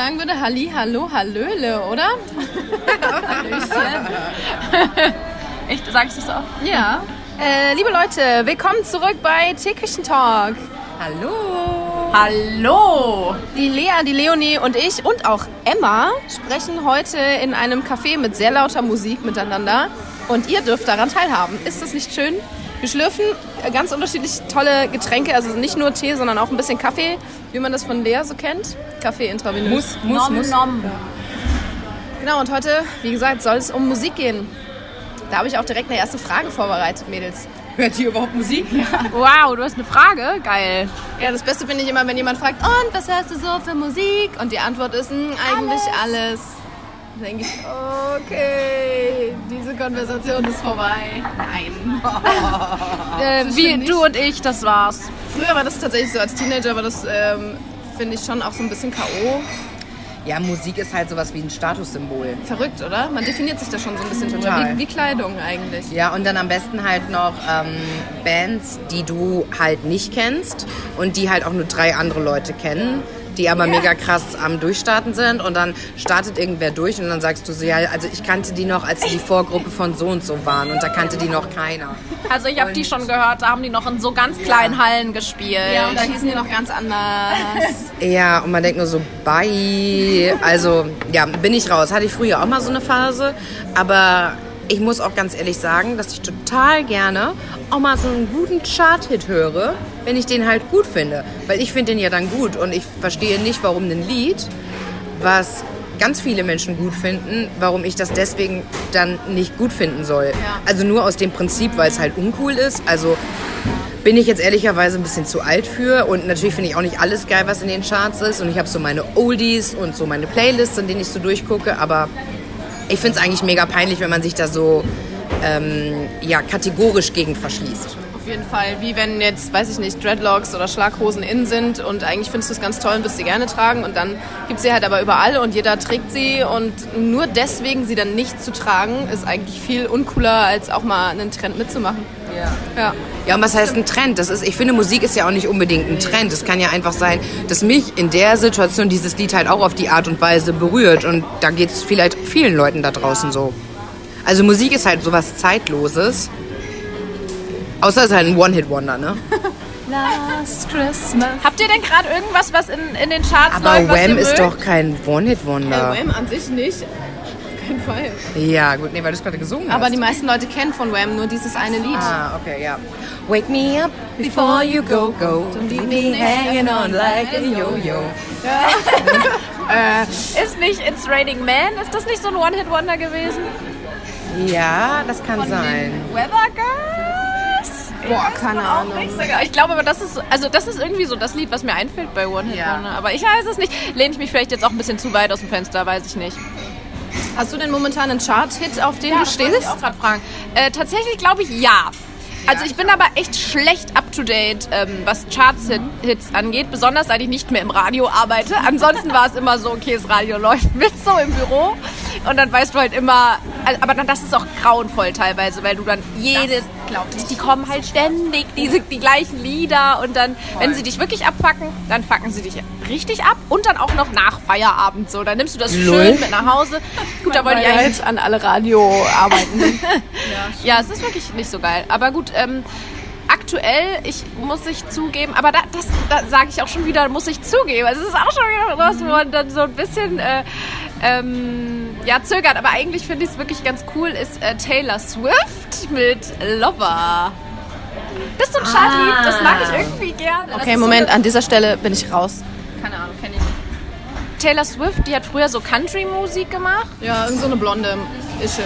Sagen würde, Halli, Hallo, Hallöle, oder? Echt, sag ich das auch? Ja. Äh, liebe Leute, willkommen zurück bei Teeküchen Talk. Hallo. Hallo. Die Lea, die Leonie und ich und auch Emma sprechen heute in einem Café mit sehr lauter Musik miteinander und ihr dürft daran teilhaben. Ist das nicht schön? Wir schlürfen ganz unterschiedlich tolle Getränke, also nicht nur Tee, sondern auch ein bisschen Kaffee, wie man das von Lea so kennt. Kaffee intravenös. Muss, muss, nom, muss. nom. Genau, und heute, wie gesagt, soll es um Musik gehen. Da habe ich auch direkt eine erste Frage vorbereitet, Mädels. Hört ihr überhaupt Musik? Wow, du hast eine Frage? Geil. Ja, das Beste finde ich immer, wenn jemand fragt, und was hörst du so für Musik? Und die Antwort ist, "Hm, eigentlich alles. Dann denke ich, okay, diese Konversation ist vorbei. Nein. Äh, wie du und ich, das war's. Früher war das tatsächlich so, als Teenager war das, ähm, finde ich, schon auch so ein bisschen K.O. Ja, Musik ist halt sowas wie ein Statussymbol. Verrückt, oder? Man definiert sich da schon so ein bisschen. Total. Wie, wie Kleidung eigentlich. Ja, und dann am besten halt noch ähm, Bands, die du halt nicht kennst und die halt auch nur drei andere Leute kennen, die aber mega krass am Durchstarten sind und dann startet irgendwer durch und dann sagst du so, ja, also ich kannte die noch, als sie die Vorgruppe von so und so waren und da kannte die noch keiner. Also ich habe die schon gehört, da haben die noch in so ganz kleinen Hallen gespielt. Ja, und da hießen die noch ganz anders. Ja, und man denkt nur so, bye. Also, ja, bin ich raus. Hatte ich früher auch mal so eine Phase. Aber ich muss auch ganz ehrlich sagen, dass ich total gerne auch mal so einen guten Chart-Hit höre, wenn ich den halt gut finde. Weil ich finde den ja dann gut und ich verstehe nicht, warum ein Lied, was ganz viele Menschen gut finden, warum ich das deswegen dann nicht gut finden soll. Also nur aus dem Prinzip, weil es halt uncool ist. Also bin ich jetzt ehrlicherweise ein bisschen zu alt für und natürlich finde ich auch nicht alles geil, was in den Charts ist und ich habe so meine Oldies und so meine Playlists, in denen ich so durchgucke, aber ich finde es eigentlich mega peinlich, wenn man sich da so ähm, ja, kategorisch gegen verschließt. Auf jeden Fall, wie wenn jetzt, weiß ich nicht, Dreadlocks oder Schlaghosen in sind und eigentlich findest du es ganz toll und wirst sie gerne tragen und dann gibt sie halt aber überall und jeder trägt sie und nur deswegen sie dann nicht zu tragen, ist eigentlich viel uncooler, als auch mal einen Trend mitzumachen. Ja. Ja. Ja, und was heißt ein Trend? Das ist, ich finde, Musik ist ja auch nicht unbedingt ein Trend. Es kann ja einfach sein, dass mich in der Situation dieses Lied halt auch auf die Art und Weise berührt. Und da geht es vielleicht vielen Leuten da draußen so. Also Musik ist halt sowas Zeitloses. Außer es ist halt ein One-Hit-Wonder, ne? Last Christmas. Habt ihr denn gerade irgendwas, was in, in den Charts Aber läuft, was ihr Wham ist mögt? doch kein One-Hit-Wonder. Wham an sich nicht. Auf keinen Fall. Ja, gut, nee, weil du es gerade gesungen hast. Aber die meisten Leute kennen von Wham nur dieses eine Lied. Ah, okay, ja. Wake me up before you go, go. Don't leave me hanging on like a yo-yo. Ist nicht It's Raining Man? Ist das nicht so ein One-Hit-Wonder gewesen? Ja, das kann sein. Weather Girls? Boah, keine Ahnung. Ich glaube aber, das ist, also das ist irgendwie so das Lied, was mir einfällt bei One Hit Ja. Wonder. Aber ich weiß es nicht. Lehne ich mich vielleicht jetzt auch ein bisschen zu weit aus dem Fenster, weiß ich nicht. Hast du denn momentan einen Chart-Hit, auf den du das wollte stehst? ich auch gerade fragen. Äh, tatsächlich glaube ich ja. Also ich bin aber echt schlecht up to date, ähm, was Charts-Hits angeht, besonders seit ich nicht mehr im Radio arbeite. Ansonsten war es immer so, okay, das Radio läuft mit so im Büro und dann weißt du halt immer, aber dann das ist auch grauenvoll teilweise, weil du dann jede, die kommen halt ständig diese die gleichen Lieder und dann, wenn sie dich wirklich abfacken, dann fucken sie dich richtig ab und dann auch noch nach Feierabend so. Dann nimmst du das Lol. schön mit nach Hause. Gut, da wollte ich eigentlich an alle Radioarbeiten. ja, es ist wirklich nicht so geil. Aber gut, ähm, aktuell, ich muss ich zugeben, aber da, das da sage ich auch schon wieder, muss ich zugeben. Also es ist auch schon wieder was, wo man dann so ein bisschen äh, ähm, ja, zögert. Aber eigentlich finde ich es wirklich ganz cool, ist äh, Taylor Swift mit Lover. Das ist so ein Chartlied, das mag ich irgendwie gerne. Okay, Moment, So an dieser Stelle bin ich raus. eine, keine Ahnung, kenne ich nicht. Taylor Swift, die hat früher so Country-Musik gemacht. Ja, irgend so eine blonde Ische.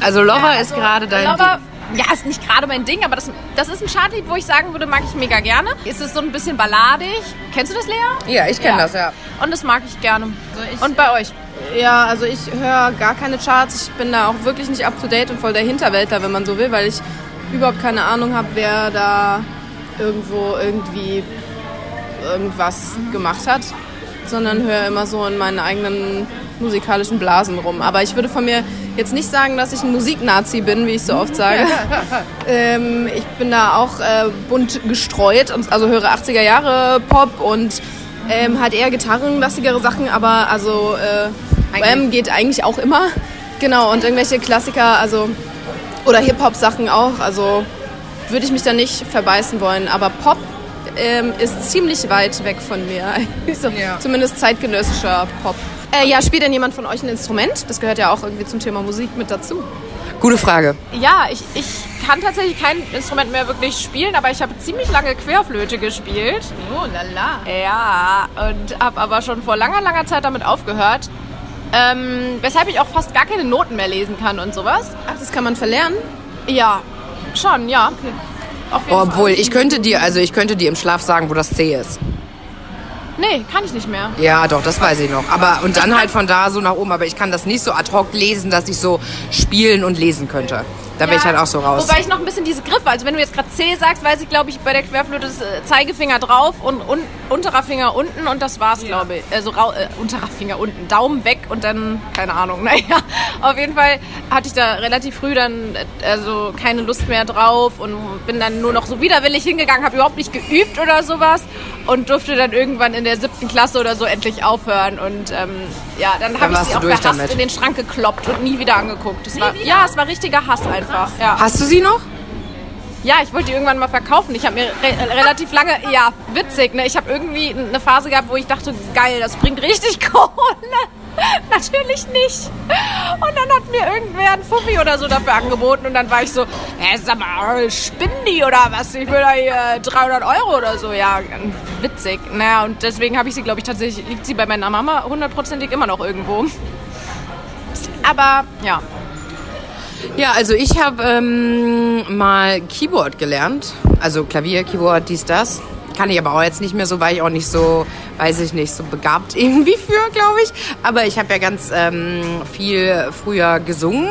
Also Lover Also, ist gerade dein Lover, ja, ist nicht gerade mein Ding, aber das, das ist ein Chartlied, wo ich sagen würde, mag ich mega gerne. Es ist so ein bisschen balladig. Kennst du das, Lea? Ja, ich kenne das, ja. Und das mag ich gerne. Und bei euch? Ja, also ich höre gar keine Charts. Ich bin da auch wirklich nicht up to date und voll der Hinterwäldler, wenn man so will, weil ich überhaupt keine Ahnung habe, wer da irgendwo irgendwie irgendwas gemacht hat, sondern höre immer so in meinen eigenen musikalischen Blasen rum. Aber ich würde von mir jetzt nicht sagen, dass ich ein Musiknazi bin, wie ich so oft sage. ähm, ich bin da auch äh, bunt gestreut, und, also höre 80er Jahre Pop und Ähm, halt eher gitarrenlastigere Sachen, aber also äh, Wham geht eigentlich auch immer. Genau, und irgendwelche Klassiker, also oder Hip-Hop-Sachen auch. Also würde ich mich da nicht verbeißen wollen. Aber Pop ähm, ist ziemlich weit weg von mir. so, Ja. Zumindest zeitgenössischer Pop. Äh, ja, spielt denn jemand von euch ein Instrument? Das gehört ja auch irgendwie zum Thema Musik mit dazu. Gute Frage. Ja, ich, ich kann tatsächlich kein Instrument mehr wirklich spielen, aber ich habe ziemlich lange Querflöte gespielt. Oh, lala. Ja, und habe aber schon vor langer, langer Zeit damit aufgehört. Ähm, weshalb ich auch fast gar keine Noten mehr lesen kann und sowas. Ach, das kann man verlernen? Ja, schon, ja. Auf jeden Obwohl, Fall. ich könnte dir, also ich könnte dir im Schlaf sagen, wo das C ist. Nee, kann ich nicht mehr. Ja, doch, das weiß ich noch. Aber und dann halt von da so nach oben. Aber ich kann das nicht so ad hoc lesen, dass ich so spielen und lesen könnte. Da bin ich halt auch so raus. Wobei ich noch ein bisschen diese Griffe, also wenn du jetzt gerade C sagst, weiß ich, glaube ich, bei der Querflöte ist äh, Zeigefinger drauf und un unterer Finger unten und das war's, glaube ich. Also äh, unterer Finger unten, Daumen weg und dann, keine Ahnung, naja. Auf jeden Fall hatte ich da relativ früh dann äh, also keine Lust mehr drauf und bin dann nur noch so widerwillig hingegangen, habe überhaupt nicht geübt oder sowas und durfte dann irgendwann in der siebten Klasse oder so endlich aufhören und ähm, ja, dann habe ich sie auch verhasst damit. in den Schrank gekloppt und nie wieder angeguckt. Das war, ja, es war richtiger Hass einfach. Ja. Hast du sie noch? Ja, ich wollte die irgendwann mal verkaufen. Ich habe mir re relativ lange, ja, witzig, ne? Ich habe irgendwie eine Phase gehabt, wo ich dachte, geil, das bringt richtig Kohle. Natürlich nicht. Und dann hat mir irgendwer ein Fuffi oder so dafür angeboten und dann war ich so, hä, sag mal, spinnen die oder was? Ich will da hier 300 Euro oder so. Ja, witzig. Naja, und deswegen habe ich sie, glaube ich, tatsächlich, liegt sie bei meiner Mama hundertprozentig immer noch irgendwo. Aber, ja. Ja, also ich habe ähm, mal Keyboard gelernt. Also Klavier, Keyboard, dies, das. Kann ich aber auch jetzt nicht mehr so, weil ich auch nicht so, weiß ich nicht, so begabt irgendwie für, glaube ich. Aber ich habe ja ganz ähm, viel früher gesungen.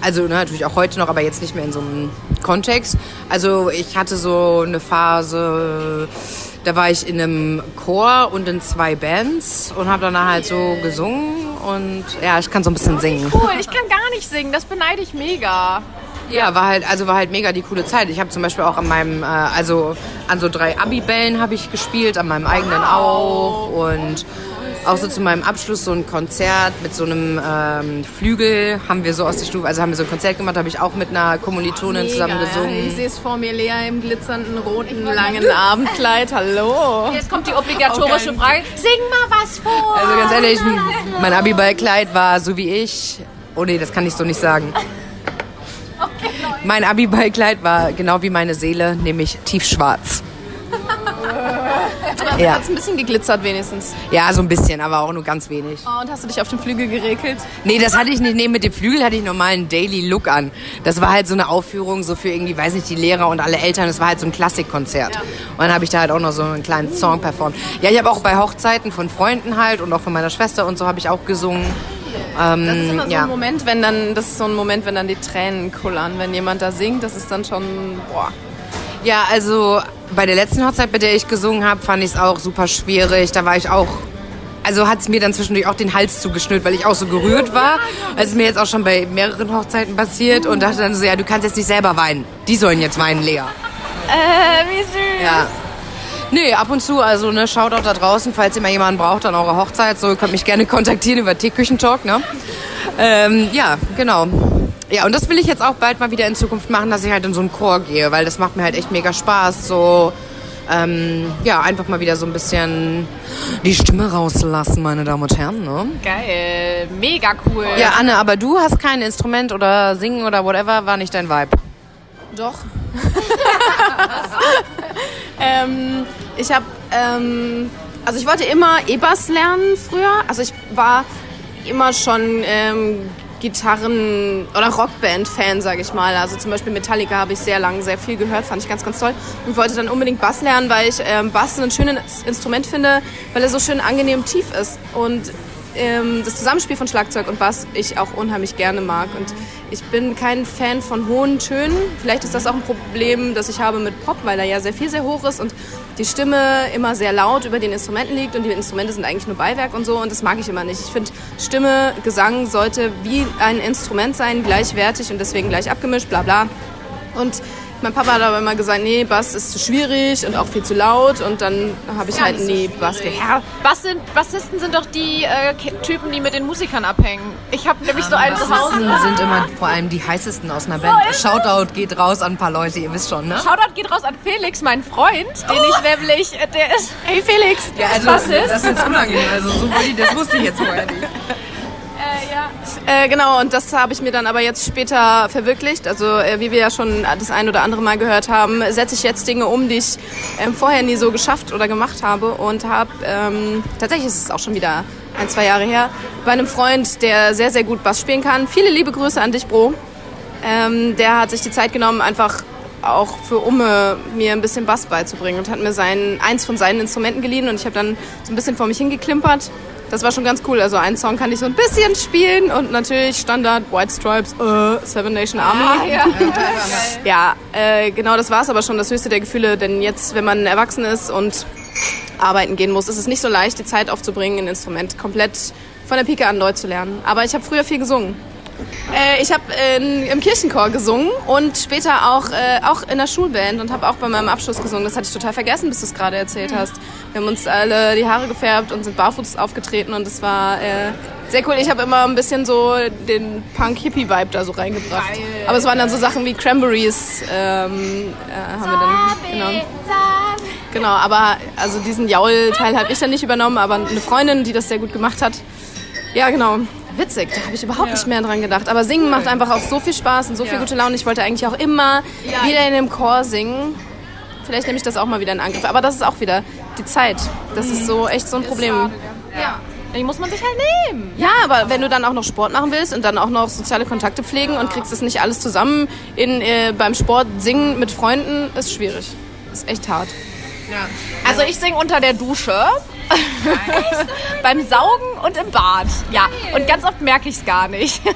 Also ne, natürlich auch heute noch, aber jetzt nicht mehr in so einem Kontext. Also ich hatte so eine Phase, da war ich in einem Chor und in zwei Bands und habe danach halt so gesungen. Und ja, ich kann so ein bisschen singen. Cool, ich kann gar nicht singen, das beneide ich mega. Ja, war halt, also war halt mega die coole Zeit. Ich habe zum Beispiel auch an meinem, äh, also an so drei Abibällen habe ich gespielt, an meinem eigenen auch und auch so zu meinem Abschluss so ein Konzert mit so einem ähm, Flügel haben wir so aus der Stufe, also haben wir so ein Konzert gemacht, habe ich auch mit einer Kommilitonin zusammen Ich gesungen. sehe es vor mir, Lea im glitzernden roten langen Abendkleid. Hallo. Jetzt kommt die obligatorische Okay. Frage. Sing mal was vor. Also ganz ehrlich, mein Abiballkleid war so wie ich. Oh nee, das kann ich so nicht sagen. Mein Abiballkleid war genau wie meine Seele, nämlich tiefschwarz. Aber Ja. ja. ein bisschen geglitzert wenigstens. Ja, so ein bisschen, aber auch nur ganz wenig. Oh, und hast du dich auf dem Flügel geregelt? Nee, das hatte ich nicht. Nee, mit dem Flügel hatte ich normal einen Daily Look an. Das war halt so eine Aufführung, so für irgendwie, weiß nicht, die Lehrer und alle Eltern. Das war halt so ein Klassikkonzert. Und dann habe ich da halt auch noch so einen kleinen Song performt. Ja, ich habe auch bei Hochzeiten von Freunden halt und auch von meiner Schwester und so habe ich auch gesungen. Ähm, Das ist immer so ja. ein Moment, wenn dann, das ist so ein Moment, wenn dann die Tränen kullern. Wenn jemand da singt, das ist dann schon, boah. Ja, also bei der letzten Hochzeit, bei der ich gesungen habe, fand ich es auch super schwierig. Da war ich auch. Also hat es mir dann zwischendurch auch den Hals zugeschnürt, weil ich auch so gerührt war. Das ist mir jetzt auch schon bei mehreren Hochzeiten passiert und dachte dann so, ja, du kannst jetzt nicht selber weinen. Die sollen jetzt weinen, Lea. Äh, wie süß. Ja. Nee, ab und zu, also ne, Shoutout da draußen, falls ihr mal jemanden braucht an eurer Hochzeit, so könnt mich gerne kontaktieren über Teeküchentalk, ne? Ähm, ja, genau. Ja, und das will ich jetzt auch bald mal wieder in Zukunft machen, dass ich halt in so einen Chor gehe, weil das macht mir halt echt mega Spaß, so ähm, ja, einfach mal wieder so ein bisschen die Stimme rauslassen, meine Damen und Herren, ne? Geil, mega cool. Ja, Anne, aber du hast kein Instrument oder Singen oder whatever, war nicht dein Vibe. Doch. ähm, ich habe, ähm, also ich wollte immer E-Bass lernen früher. Also ich war immer schon ähm, Gitarren- oder Rockband-Fan, sage ich mal. Also zum Beispiel Metallica habe ich sehr lange sehr viel gehört, fand ich ganz, ganz toll. Und wollte dann unbedingt Bass lernen, weil ich ähm, Bass ein schönes Instrument finde, weil er so schön angenehm tief ist. Und ähm, das Zusammenspiel von Schlagzeug und Bass ich auch unheimlich gerne mag. Und ich bin kein Fan von hohen Tönen. Vielleicht ist das auch ein Problem, das ich habe mit Pop, weil er ja sehr viel, sehr hoch ist und die Stimme immer sehr laut über den Instrumenten liegt und die Instrumente sind eigentlich nur Beiwerk und so und das mag ich immer nicht. Ich finde, Stimme, Gesang sollte wie ein Instrument sein, gleichwertig und deswegen gleich abgemischt, bla bla. Und Mein Papa hat aber immer gesagt, nee, Bass ist zu schwierig und auch viel zu laut. Und dann habe ich halt nie Bass gelernt. Bass sind, Bassisten sind doch die äh, Typen, die mit den Musikern abhängen. Ich habe nämlich so einen zu Hause. Bassisten sind immer vor allem die heißesten aus einer Band. ist es. Shoutout geht raus an ein paar Leute, ihr wisst schon, ne? Shoutout geht raus an Felix, meinen Freund, den ich nämlich, äh, der ist, hey Felix, Ja, also, Bassist. das ist jetzt unangenehm. Also, so, das wusste ich jetzt vorher nicht. Äh, ja. Äh, genau, und das habe ich mir dann aber jetzt später verwirklicht. Also äh, wie wir ja schon das ein oder andere Mal gehört haben, setze ich jetzt Dinge um, die ich ähm, vorher nie so geschafft oder gemacht habe. Und habe, ähm, tatsächlich ist es auch schon wieder ein, zwei Jahre her, bei einem Freund, der sehr, sehr gut Bass spielen kann. Viele liebe Grüße an dich, Bro. Ähm, der hat sich die Zeit genommen, einfach auch für Umme mir ein bisschen Bass beizubringen und hat mir sein, eins von seinen Instrumenten geliehen und ich habe dann so ein bisschen vor mich hingeklimpert. Das war schon ganz cool. Also einen Song kann ich so ein bisschen spielen und natürlich Standard White Stripes, äh, Seven Nation Army. ja. Ja, äh, genau das war es aber schon das höchste der Gefühle, denn jetzt, wenn man erwachsen ist und arbeiten gehen muss, ist es nicht so leicht, die Zeit aufzubringen, ein Instrument komplett von der Pike an neu zu lernen. Aber ich habe früher viel gesungen. Äh, ich habe äh, im Kirchenchor gesungen und später auch, äh, auch in der Schulband und habe auch bei meinem Abschluss gesungen. Das hatte ich total vergessen, bis du es gerade erzählt hast. Wir haben uns alle die Haare gefärbt und sind barfuß aufgetreten und es war äh, sehr cool. Ich habe immer ein bisschen so den Punk-Hippie-Vibe da so reingebracht. Geil. Aber es waren dann so Sachen wie Cranberries, ähm, äh, haben wir dann genommen. Genau, aber also diesen Jaul-Teil habe ich dann nicht übernommen, aber eine Freundin, die das sehr gut gemacht hat. Ja, genau. Witzig, da habe ich überhaupt nicht mehr dran gedacht. Aber singen macht einfach auch so viel Spaß und so viel Ja. gute Laune. Ich wollte eigentlich auch immer Ja. wieder in dem Chor singen. Vielleicht nehme ich das auch mal wieder in Angriff. Aber das ist auch wieder die Zeit. Das ist so echt so ein Problem. Ja. Die muss man sich halt nehmen. Ja, aber wenn du dann auch noch Sport machen willst und dann auch noch soziale Kontakte pflegen und kriegst es nicht alles zusammen in, äh, beim Sport singen mit Freunden, ist schwierig. Ist echt hart. Also ich singe unter der Dusche. Beim Saugen und im Bad. Ja. Und ganz oft merke ich es gar nicht.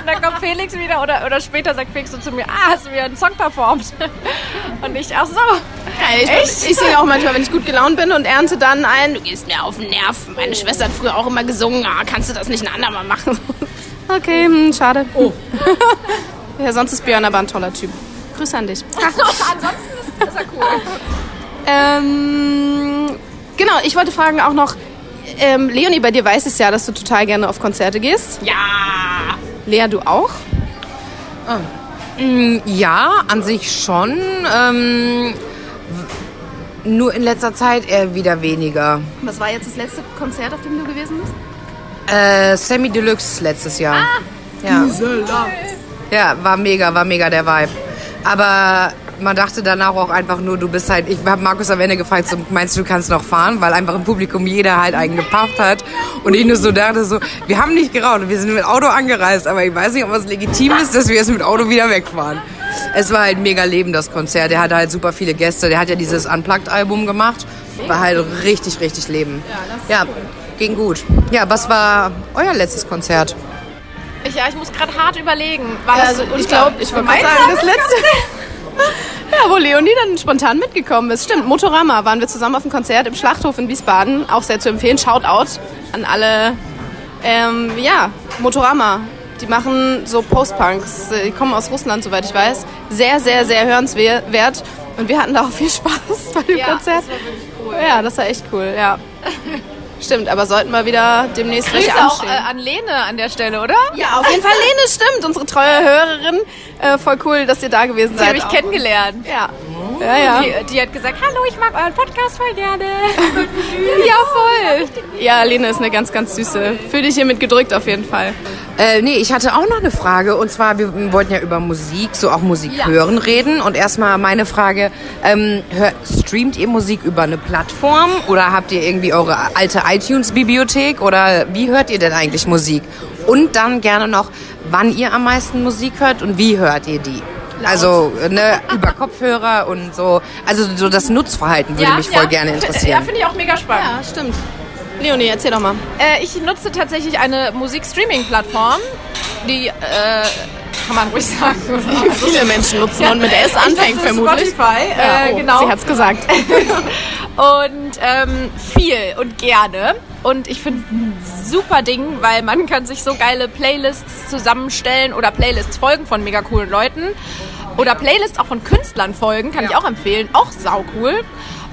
Und dann kommt Felix wieder oder, oder später sagt Felix so zu mir, ah, hast du wieder einen Song performt? Und ich, ach so. Ich, ich singe auch manchmal, wenn ich gut gelaunt bin und ernte dann ein, du gehst mir auf den Nerv. Meine Schwester hat früher auch immer gesungen, ah, kannst du das nicht ein andermal machen? Okay, hm, schade. Oh. ja, sonst ist Björn aber ein toller Typ. Grüße an dich. Ansonsten ist, ist er cool. Ähm, genau, ich wollte fragen auch noch, ähm, Leonie, bei dir weiß es ja, dass du total gerne auf Konzerte gehst. Ja. Lea, du auch? Mm, Ja, an sich schon. Ähm, nur in letzter Zeit eher wieder weniger. Was war jetzt das letzte Konzert, auf dem du gewesen bist? Äh, Semi Deluxe letztes Jahr. ja. ja, war mega, war mega der Vibe. Aber man dachte danach auch einfach nur, du bist halt, ich habe Markus am Ende gefragt, so, meinst du, du kannst noch fahren? Weil einfach im Publikum jeder halt einen gepafft hat. Und ich nur so dachte so, wir haben nicht geraucht, wir sind mit Auto angereist, aber ich weiß nicht, ob es legitim ist, dass wir jetzt mit Auto wieder wegfahren. Es war halt mega Leben, das Konzert. Der hatte halt super viele Gäste. Der hat ja dieses Unplugged-Album gemacht. War halt richtig, richtig Leben. Ja, ging gut. Ja, was war euer letztes Konzert? Ich, ja, ich muss gerade hart überlegen. War Ja, also ich glaube, ich wollte sagen, das letzte. Ja, wo Leonie dann spontan mitgekommen ist. Stimmt, Motorama waren wir zusammen auf dem Konzert im Schlachthof in Wiesbaden. Auch sehr zu empfehlen. Shoutout an alle. Ähm, ja, Motorama. Die machen so Post-Punks. Die kommen aus Russland, soweit ich weiß. Sehr, sehr, sehr hörenswert. Und wir hatten da auch viel Spaß bei dem Ja, Konzert. das war wirklich cool. Ja, das war echt cool, ja. Stimmt, aber sollten wir wieder demnächst welche Grüße auch anstehen. äh, an Lene an der Stelle, oder? Ja, auf jeden Fall Lene, stimmt. Unsere treue Hörerin. Äh, voll cool, dass ihr da gewesen Die seid. habe ich auch. kennengelernt. Ja. Ja, ja. Die, die hat gesagt, hallo, ich mag euren Podcast voll gerne. Ja, voll. Ja, Lene ist eine ganz, ganz süße. Fühl dich hiermit gedrückt auf jeden Fall. Äh, nee, ich hatte auch noch eine Frage. Und zwar, wir wollten ja über Musik, so auch Musik Ja. hören reden. Und erstmal meine Frage, ähm, hör, streamt ihr Musik über eine Plattform? Oder habt ihr irgendwie eure alte iTunes-Bibliothek? Oder wie hört ihr denn eigentlich Musik? Und dann gerne noch, wann ihr am meisten Musik hört und wie hört ihr die? Also ne, über Kopfhörer und so. Also so das Nutzverhalten würde mich voll gerne Ja, interessieren. finde ich auch mega spannend. Ja, stimmt. Leonie, erzähl doch mal. Äh, ich nutze tatsächlich eine Musikstreaming-Plattform, die, äh, kann man ruhig sagen. Viele Menschen nutzen und mit S anfängt vermutlich. Spotify, Ja, äh, oh, genau. Sie hat's gesagt. Und ähm, viel und gerne. Und ich finde ein super Ding, weil man kann sich so geile Playlists zusammenstellen oder Playlists folgen von mega coolen Leuten. Oder Playlists auch von Künstlern folgen, kann ich auch empfehlen. Auch sau cool.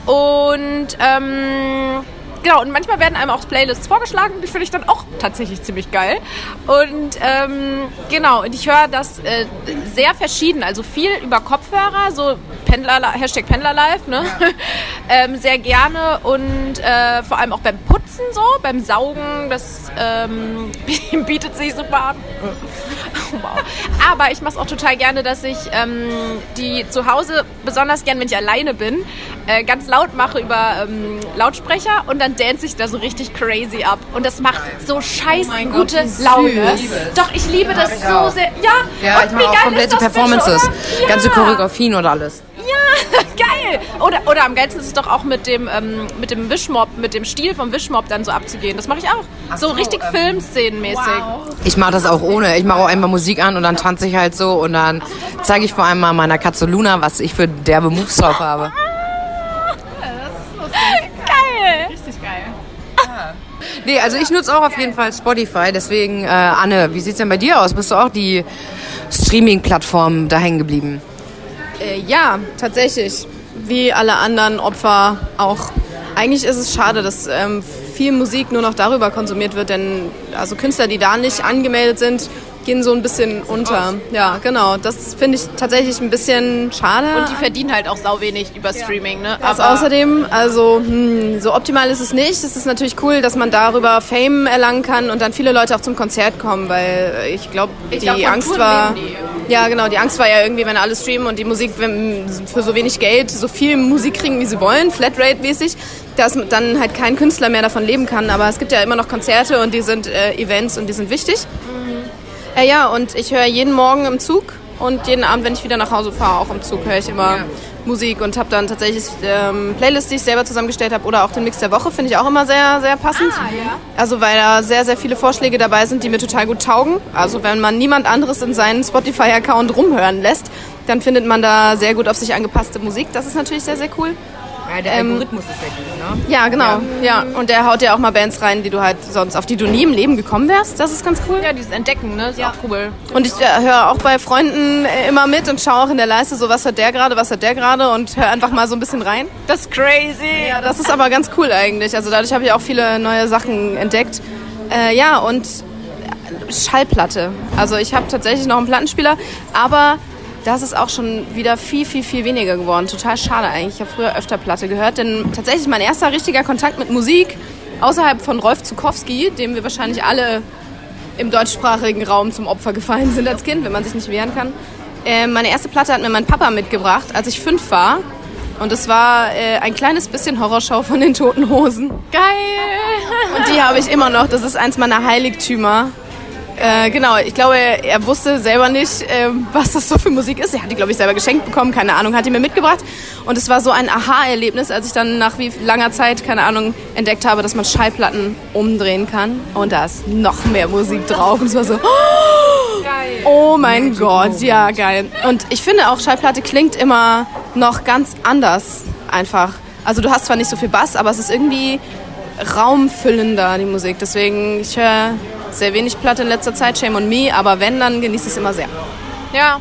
Und ähm, genau, und manchmal werden einem auch Playlists vorgeschlagen, die finde ich dann auch tatsächlich ziemlich geil. Und ähm, genau, und ich höre das äh, sehr verschieden, also viel über Kopfhörer, so Pendler, Hashtag Pendlerlife, ne? ähm, sehr gerne und äh, vor allem auch beim Putzen so, beim Saugen, das ähm, bietet sich super an. wow. Aber ich mache es auch total gerne, dass ich ähm, die zu Hause, besonders gern, wenn ich alleine bin, äh, ganz laut mache über ähm, Lautsprecher und dann dance ich da so richtig crazy ab. Und das macht so scheiß Oh gute Gott, Laune. süß. Doch, ich liebe das ich so auch. sehr. Ja, Ja, und ich wie mache auch geil komplette ist das Performances. Oder? Ganze Ja. Choreografien und alles. Ja, geil. Oder, oder am geilsten ist es doch auch mit dem, ähm, mit dem Wischmob, mit dem Stil vom Wischmob dann so abzugehen. Das mache ich auch. so, so, richtig ähm, Filmszenenmäßig. Ich mache das auch ohne. Ich mache auch einmal Musik an und dann tanze ich halt so und dann zeige ich vor allem mal meiner Katze Luna, was ich für derbe Moves drauf habe. Nee, also ich nutze auch auf jeden Fall Spotify. Deswegen, äh, Anne, wie sieht's denn bei dir aus? Bist du auch die Streaming-Plattform da hängen geblieben? Äh, ja, tatsächlich. Wie alle anderen Opfer auch. Eigentlich ist es schade, dass ähm, viel Musik nur noch darüber konsumiert wird, denn also Künstler, die da nicht angemeldet sind, gehen so ein bisschen unter. Ja, genau. Das finde ich tatsächlich ein bisschen schade. Und die verdienen halt auch sau wenig über Streaming, ne? Das außerdem, also hm, so optimal ist es nicht. Es ist natürlich cool, dass man darüber Fame erlangen kann und dann viele Leute auch zum Konzert kommen, weil äh, ich glaube, die glaub, Angst Touren war. Ja, genau, die Angst war ja irgendwie, wenn alle streamen und die Musik für so wenig Geld so viel Musik kriegen, wie sie wollen, Flatrate-mäßig, dass dann halt kein Künstler mehr davon leben kann. Aber es gibt ja immer noch Konzerte und die sind äh, Events und die sind wichtig. Äh, ja, und ich höre jeden Morgen im Zug und jeden Abend, wenn ich wieder nach Hause fahre, auch im Zug höre ich immer Musik und habe dann tatsächlich ähm, Playlists, die ich selber zusammengestellt habe oder auch den Mix der Woche, finde ich auch immer sehr, sehr passend. Also weil da sehr, sehr viele Vorschläge dabei sind, die mir total gut taugen. Also wenn man niemand anderes in seinen Spotify-Account rumhören lässt, dann findet man da sehr gut auf sich angepasste Musik. Das ist natürlich sehr, sehr cool. Ja, der Algorithmus ist sehr gut, ne? Ja, genau. Ja. Und der haut dir auch mal Bands rein, die du halt sonst, auf die du nie im Leben gekommen wärst. Das ist ganz cool. Ja, dieses Entdecken, ne? Ist auch cool. Und ich äh, höre auch bei Freunden äh, immer mit und schaue auch in der Leiste so, was hat der gerade, was hat der gerade und höre einfach mal so ein bisschen rein. Das ist crazy. Ja, das ist aber ganz cool eigentlich. Also dadurch habe ich auch viele neue Sachen entdeckt. Äh, ja, und Schallplatte. Also ich habe tatsächlich noch einen Plattenspieler, aber das ist auch schon wieder viel, viel, viel weniger geworden. Total schade eigentlich. Ich habe früher öfter Platte gehört, denn tatsächlich mein erster richtiger Kontakt mit Musik außerhalb von Rolf Zukowski, dem wir wahrscheinlich alle im deutschsprachigen Raum zum Opfer gefallen sind als Kind, wenn man sich nicht wehren kann. Äh, meine erste Platte hat mir mein Papa mitgebracht, als ich fünf war. Und es war äh, ein kleines bisschen Horrorshow von den Toten Hosen. Geil. Und die habe ich immer noch. Das ist eins meiner Heiligtümer. Äh, genau, ich glaube, er wusste selber nicht, äh, was das so für Musik ist. Er hat die, glaube ich, selber geschenkt bekommen, keine Ahnung, hat die mir mitgebracht. Und es war so ein Aha-Erlebnis, als ich dann nach wie langer Zeit, keine Ahnung, entdeckt habe, dass man Schallplatten umdrehen kann. Und da ist noch mehr Musik drauf. Und es war so, oh mein Gott, ja, geil. Und ich finde auch, Schallplatte klingt immer noch ganz anders einfach. Also du hast zwar nicht so viel Bass, aber es ist irgendwie raumfüllender, die Musik. Deswegen, ich höre sehr wenig Platte in letzter Zeit, Shame on Me, aber wenn, dann genieße ich es immer sehr. Ja,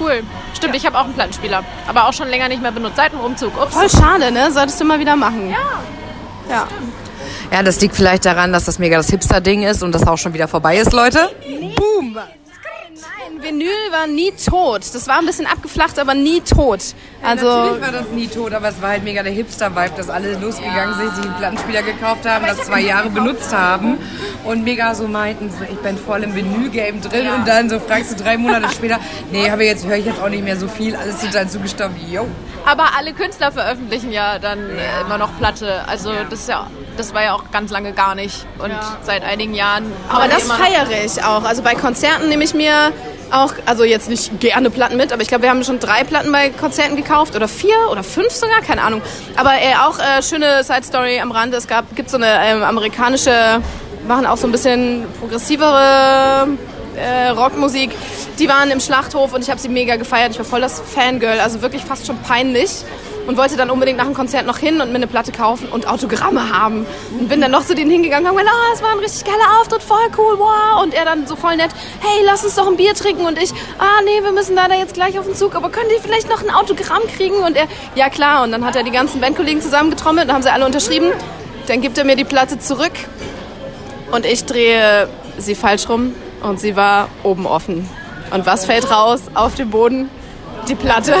cool. Stimmt, ich habe auch einen Plattenspieler. Aber auch schon länger nicht mehr benutzt. Seit dem Umzug. Ups. Voll schade, ne? Solltest du mal wieder machen. Ja. Ja. Ja, das liegt vielleicht daran, dass das mega das Hipster-Ding ist und das auch schon wieder vorbei ist, Leute. Boom! Nein, Vinyl war nie tot. Das war ein bisschen abgeflacht, aber nie tot. Also, Natürlich war das nie tot, aber es war halt mega der Hipster-Vibe, dass alle losgegangen sind, sich einen Plattenspieler gekauft haben, das zwei Jahre benutzt haben und mega so meinten, so, ich bin voll im Vinyl-Game drin und dann so fragst du drei Monate später, nee, habe jetzt höre ich jetzt auch nicht mehr so viel, alles total zugestaubt. Yo. Aber alle Künstler veröffentlichen ja dann immer noch Platte. Also das ist ja, das war ja auch ganz lange gar nicht. Und seit einigen Jahren. aber das feiere ich auch. Also bei Konzerten nehme ich mir auch, also jetzt nicht gerne Platten mit, aber ich glaube, wir haben schon drei Platten bei Konzerten gekauft oder vier oder fünf sogar, keine Ahnung. Aber äh, auch äh, schöne Side Story am Rande. Es gab, gibt so eine ähm, amerikanische, machen auch so ein bisschen progressivere äh, Rockmusik. Die waren im Schlachthof und ich habe sie mega gefeiert. Ich war voll das Fangirl, also wirklich fast schon peinlich und wollte dann unbedingt nach dem Konzert noch hin und mir eine Platte kaufen und Autogramme haben. Und bin dann noch zu denen hingegangen und habe gesagt, oh, das war ein richtig geiler Auftritt, voll cool, wow. Und er dann so voll nett, hey, lass uns doch ein Bier trinken. Und ich, ah nee, wir müssen leider jetzt gleich auf den Zug, aber können die vielleicht noch ein Autogramm kriegen? Und er, ja klar. Und dann hat er die ganzen Bandkollegen zusammengetrommelt und haben sie alle unterschrieben. Dann gibt er mir die Platte zurück und ich drehe sie falsch rum und sie war oben offen. Und was fällt raus auf dem Boden? Die Platte.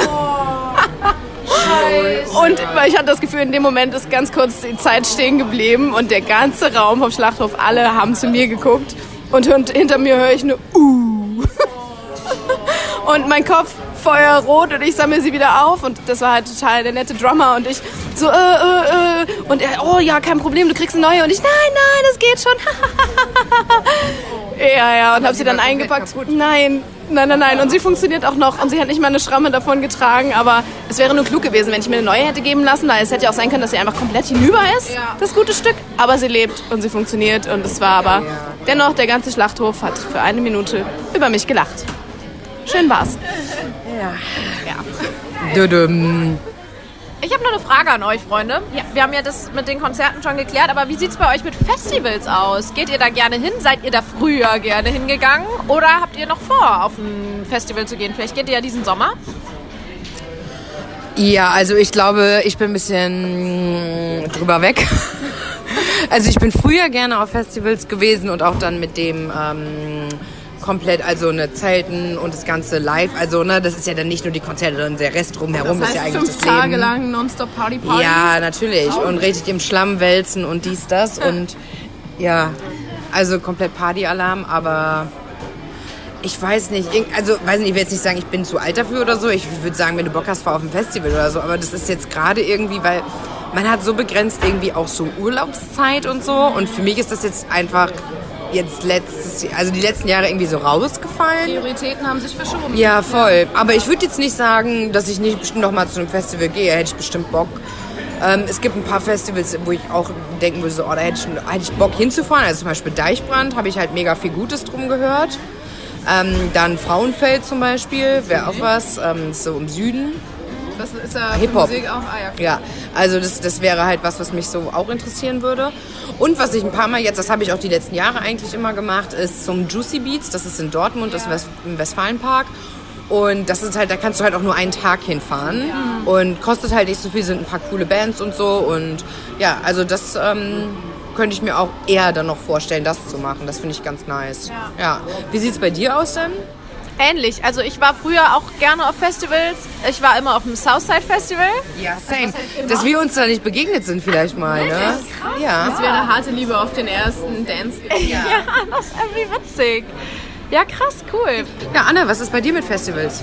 Und ich hatte das Gefühl, in dem Moment ist ganz kurz die Zeit stehen geblieben und der ganze Raum vom Schlachthof, alle haben zu mir geguckt und hinter mir höre ich nur Uh. Und mein Kopf feuerrot und ich sammle sie wieder auf und das war halt total der nette Drummer und ich so äh, äh, äh und er, oh ja, kein Problem, du kriegst eine neue und ich, nein, nein, das geht schon. ja, ja, und habe sie dann eingepackt. Nein, Nein, nein, nein. Und sie funktioniert auch noch. Und sie hat nicht mal eine Schramme davon getragen. Aber es wäre nur klug gewesen, wenn ich mir eine neue hätte geben lassen. Weil es hätte ja auch sein können, dass sie einfach komplett hinüber ist, ja. das gute Stück. Aber sie lebt und sie funktioniert. Und es war aber dennoch, der ganze Schlachthof hat für eine Minute über mich gelacht. Schön war's. Ja. ja. Ich habe noch eine Frage an euch, Freunde. Ja. Wir haben ja das mit den Konzerten schon geklärt, aber wie sieht es bei euch mit Festivals aus? Geht ihr da gerne hin? Seid ihr da früher gerne hingegangen? Oder habt ihr noch vor, auf ein Festival zu gehen? Vielleicht geht ihr ja diesen Sommer? Ja, also ich glaube, ich bin ein bisschen drüber weg. Also ich bin früher gerne auf Festivals gewesen und auch dann mit dem... Ähm, komplett, also eine Zelten und das ganze live. Also, ne, das ist ja dann nicht nur die Konzerte, sondern der Rest drumherum das heißt, ist ja eigentlich fünf das Tage Leben. lang nonstop Party Party. Ja, natürlich. Und richtig im Schlamm wälzen und dies, das. Und ja, also komplett Partyalarm, aber ich weiß nicht, also weiß nicht, ich will jetzt nicht sagen, ich bin zu alt dafür oder so. Ich würde sagen, wenn du Bock hast, fahr auf ein Festival oder so. Aber das ist jetzt gerade irgendwie, weil man hat so begrenzt irgendwie auch so Urlaubszeit und so. Und für mich ist das jetzt einfach jetzt letztes, also die letzten Jahre irgendwie so rausgefallen. Prioritäten haben sich verschoben. Ja, voll. Aber ich würde jetzt nicht sagen, dass ich nicht bestimmt noch mal zu einem Festival gehe. Hätte ich bestimmt Bock. Ähm, es gibt ein paar Festivals, wo ich auch denken würde, so, oh, da hätte ich, hätte ich Bock hinzufahren. Also zum Beispiel Deichbrand habe ich halt mega viel Gutes drum gehört. Ähm, dann Frauenfeld zum Beispiel, wäre auch was, ähm, so im Süden. Was ist da Hip-Hop. Musik auch? Ah, ja, ja, also das, das wäre halt was, was mich so auch interessieren würde. Und was ich ein paar Mal jetzt, das habe ich auch die letzten Jahre eigentlich immer gemacht, ist zum Juicy Beats. Das ist in Dortmund, ja. das ist im Westfalenpark. Und das ist halt, da kannst du halt auch nur einen Tag hinfahren. Ja. Und kostet halt nicht so viel, sind ein paar coole Bands und so. Und ja, also das ähm, könnte ich mir auch eher dann noch vorstellen, das zu machen. Das finde ich ganz nice. Ja. ja. Wie sieht es bei dir aus denn? Ähnlich. Also ich war früher auch gerne auf Festivals. Ich war immer auf dem Southside Festival. Ja, same. Dass wir uns da nicht begegnet sind vielleicht mal, ne? Ja. Das wäre eine harte Liebe auf den ersten Dance. Ja, ja das ist irgendwie witzig. Ja, krass, cool. Ja, Anna, was ist bei dir mit Festivals?